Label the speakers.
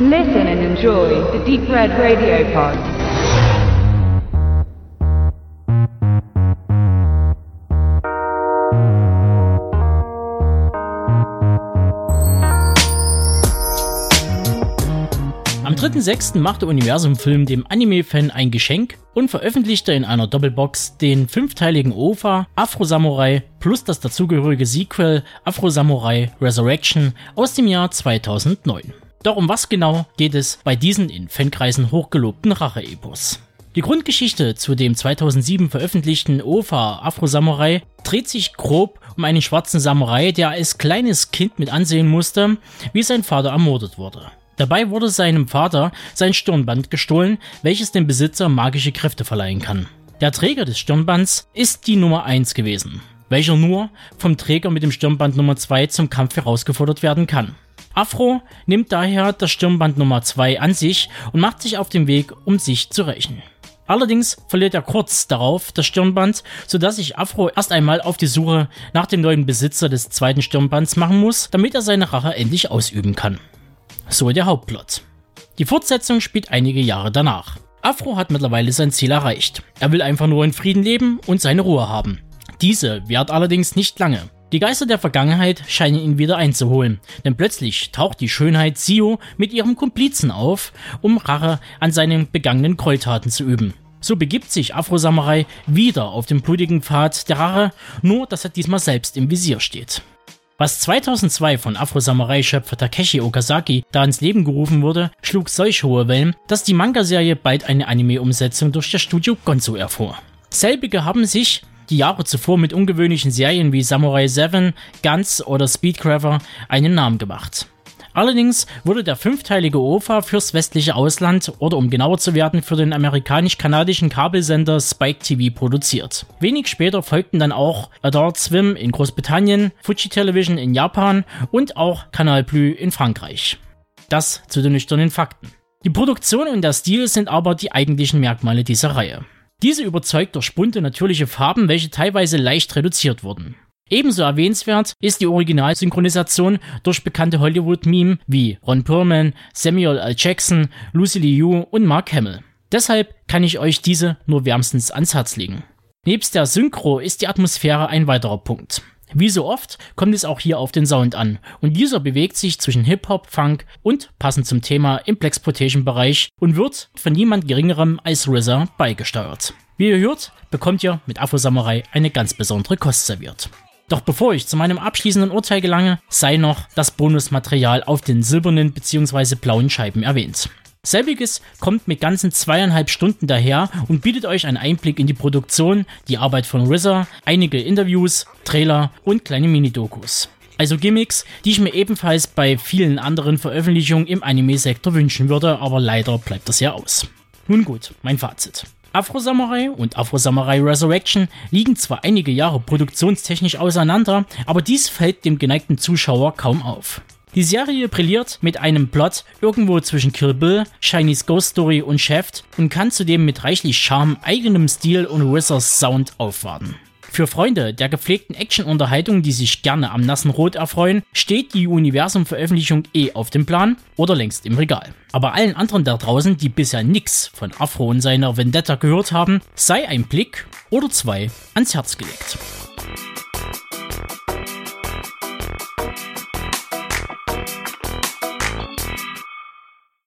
Speaker 1: Listen and enjoy the Deep Red Radio Pod.
Speaker 2: Am 3.6. machte Universum Film dem Anime-Fan ein Geschenk und veröffentlichte in einer Doppelbox den fünfteiligen OVA Afro Samurai plus das dazugehörige Sequel Afro Samurai Resurrection aus dem Jahr 2009. Doch um was genau geht es bei diesen in Fankreisen hochgelobten Rache-Epos? Die Grundgeschichte zu dem 2007 veröffentlichten OVA Afro Samurai dreht sich grob um einen schwarzen Samurai, der als kleines Kind mit ansehen musste, wie sein Vater ermordet wurde. Dabei wurde seinem Vater sein Stirnband gestohlen, welches dem Besitzer magische Kräfte verleihen kann. Der Träger des Stirnbands ist die Nummer 1 gewesen, welcher nur vom Träger mit dem Stirnband Nummer 2 zum Kampf herausgefordert werden kann. Afro nimmt daher das Stirnband Nummer 2 an sich und macht sich auf den Weg, um sich zu rächen. Allerdings verliert er kurz darauf das Stirnband, sodass sich Afro erst einmal auf die Suche nach dem neuen Besitzer des zweiten Stirnbands machen muss, damit er seine Rache endlich ausüben kann. So der Hauptplot. Die Fortsetzung spielt einige Jahre danach. Afro hat mittlerweile sein Ziel erreicht. Er will einfach nur in Frieden leben und seine Ruhe haben. Diese währt allerdings nicht lange. Die Geister der Vergangenheit scheinen ihn wieder einzuholen, denn plötzlich taucht die Schönheit Sio mit ihrem Komplizen auf, um Rache an seinen begangenen Gräueltaten zu üben. So begibt sich Afro Samurai wieder auf den blutigen Pfad der Rache, nur dass er diesmal selbst im Visier steht. Was 2002 von Afro-Samurai-Schöpfer Takeshi Okazaki da ins Leben gerufen wurde, schlug solch hohe Wellen, dass die Manga-Serie bald eine Anime-Umsetzung durch das Studio Gonzo erfuhr. Selbige haben sich die Jahre zuvor mit ungewöhnlichen Serien wie Samurai 7, Guns oder Speedcraver einen Namen gemacht. Allerdings wurde der fünfteilige OVA fürs westliche Ausland oder um genauer zu werden für den amerikanisch-kanadischen Kabelsender Spike TV produziert. Wenig später folgten dann auch Adult Swim in Großbritannien, Fuji Television in Japan und auch Canal Plus in Frankreich. Das zu den nüchternen Fakten. Die Produktion und der Stil sind aber die eigentlichen Merkmale dieser Reihe. Diese überzeugt durch bunte natürliche Farben, welche teilweise leicht reduziert wurden. Ebenso erwähnenswert ist die Originalsynchronisation durch bekannte Hollywood-Meme wie Ron Perlman, Samuel L. Jackson, Lucy Liu und Mark Hamill. Deshalb kann ich euch diese nur wärmstens ans Herz legen. Nebst der Synchro ist die Atmosphäre ein weiterer Punkt. Wie so oft kommt es auch hier auf den Sound an und dieser bewegt sich zwischen Hip-Hop, Funk und passend zum Thema im Plexploitation-Bereich und wird von niemand geringerem als RZA beigesteuert. Wie ihr hört, bekommt ihr mit Afro Samurai eine ganz besondere Kost serviert. Doch bevor ich zu meinem abschließenden Urteil gelange, sei noch das Bonusmaterial auf den silbernen bzw. blauen Scheiben erwähnt. Selbiges kommt mit ganzen zweieinhalb Stunden daher und bietet euch einen Einblick in die Produktion, die Arbeit von RZA, einige Interviews, Trailer und kleine Mini-Dokus. Also Gimmicks, die ich mir ebenfalls bei vielen anderen Veröffentlichungen im Anime-Sektor wünschen würde, aber leider bleibt das ja aus. Nun gut, mein Fazit. Afro Samurai und Afro Samurai Resurrection liegen zwar einige Jahre produktionstechnisch auseinander, aber dies fällt dem geneigten Zuschauer kaum auf. Die Serie brilliert mit einem Plot irgendwo zwischen Kill Bill, Chinese Ghost Story und Shaft und kann zudem mit reichlich Charme, eigenem Stil und Wizards Sound aufwarten. Für Freunde der gepflegten Action-Unterhaltung, die sich gerne am nassen Rot erfreuen, steht die Universum-Veröffentlichung eh auf dem Plan oder längst im Regal. Aber allen anderen da draußen, die bisher nix von Afro und seiner Vendetta gehört haben, sei ein Blick oder zwei ans Herz gelegt.